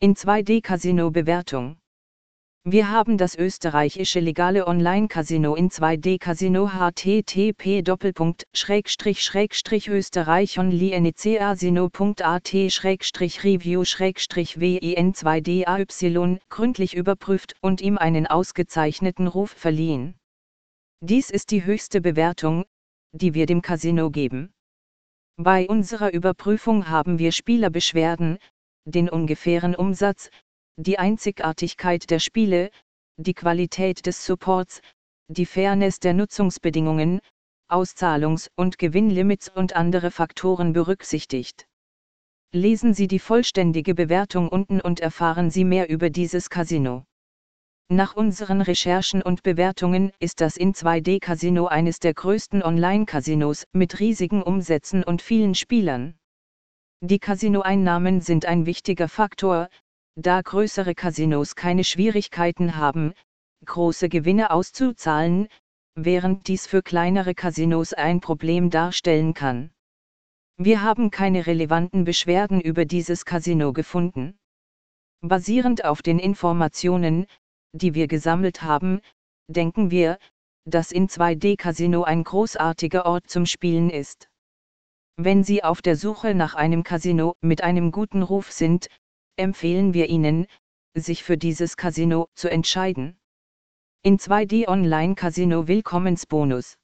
In 2D-Casino-Bewertung. Wir haben das österreichische legale Online-Casino in 2D-Casino http österreichonlinecasino.at review win 2D AY gründlich überprüft und ihm einen ausgezeichneten Ruf verliehen. Dies ist die höchste Bewertung, die wir dem Casino geben. Bei unserer Überprüfung haben wir Spielerbeschwerden, den ungefähren Umsatz, die Einzigartigkeit der Spiele, die Qualität des Supports, die Fairness der Nutzungsbedingungen, Auszahlungs- und Gewinnlimits und andere Faktoren berücksichtigt. Lesen Sie die vollständige Bewertung unten und erfahren Sie mehr über dieses Casino. Nach unseren Recherchen und Bewertungen ist das in 2D Casino eines der größten Online-Casinos mit riesigen Umsätzen und vielen Spielern. Die Casinoeinnahmen sind ein wichtiger Faktor, da größere Casinos keine Schwierigkeiten haben, große Gewinne auszuzahlen, während dies für kleinere Casinos ein Problem darstellen kann. Wir haben keine relevanten Beschwerden über dieses Casino gefunden. Basierend auf den Informationen, die wir gesammelt haben, denken wir, dass in 2D Casino ein großartiger Ort zum Spielen ist. Wenn Sie auf der Suche nach einem Casino mit einem guten Ruf sind, empfehlen wir Ihnen, sich für dieses Casino zu entscheiden. In 2D Online Casino Willkommensbonus.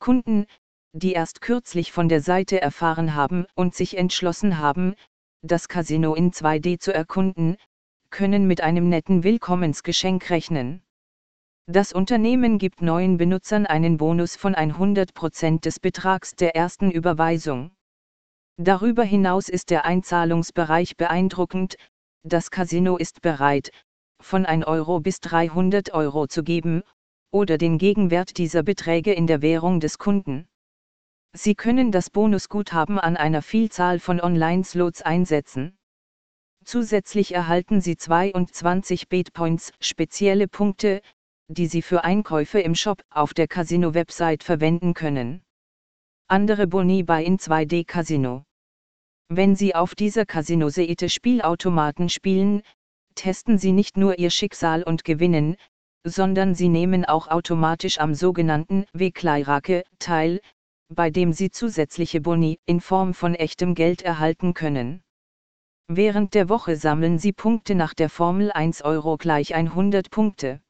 Kunden, die erst kürzlich von der Seite erfahren haben und sich entschlossen haben, das Casino in 2D zu erkunden, können mit einem netten Willkommensgeschenk rechnen. Das Unternehmen gibt neuen Benutzern einen Bonus von 100% des Betrags der ersten Überweisung. Darüber hinaus ist der Einzahlungsbereich beeindruckend, das Casino ist bereit, von 1 Euro bis 300 Euro zu geben, oder den Gegenwert dieser Beträge in der Währung des Kunden. Sie können das Bonusguthaben an einer Vielzahl von Online-Slots einsetzen. Zusätzlich erhalten Sie 22 Bitpoints, spezielle Punkte, die Sie für Einkäufe im Shop auf der Casino-Website verwenden können. Andere Boni bei in 2D Casino. Wenn Sie auf dieser Casino-Seite Spielautomaten spielen, testen Sie nicht nur Ihr Schicksal und gewinnen, sondern Sie nehmen auch automatisch am sogenannten Wegleirake teil, bei dem Sie zusätzliche Boni in Form von echtem Geld erhalten können. Während der Woche sammeln Sie Punkte nach der Formel 1 Euro gleich 100 Punkte.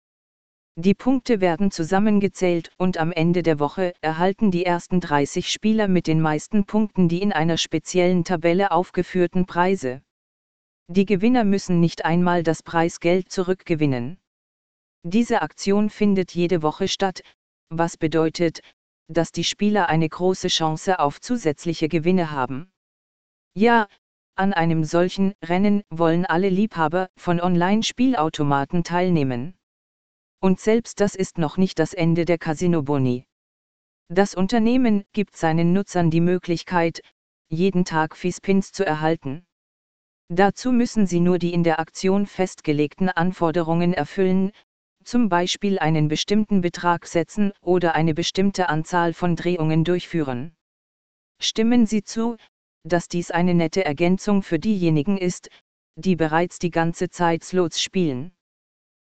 Die Punkte werden zusammengezählt und am Ende der Woche erhalten die ersten 30 Spieler mit den meisten Punkten die in einer speziellen Tabelle aufgeführten Preise. Die Gewinner müssen nicht einmal das Preisgeld zurückgewinnen. Diese Aktion findet jede Woche statt, was bedeutet, dass die Spieler eine große Chance auf zusätzliche Gewinne haben. Ja, an einem solchen Rennen wollen alle Liebhaber von Online-Spielautomaten teilnehmen. Und selbst das ist noch nicht das Ende der Casino Boni. Das Unternehmen gibt seinen Nutzern die Möglichkeit, jeden Tag Fispins zu erhalten. Dazu müssen sie nur die in der Aktion festgelegten Anforderungen erfüllen, zum Beispiel einen bestimmten Betrag setzen oder eine bestimmte Anzahl von Drehungen durchführen. Stimmen Sie zu, dass dies eine nette Ergänzung für diejenigen ist, die bereits die ganze Zeit Slots spielen.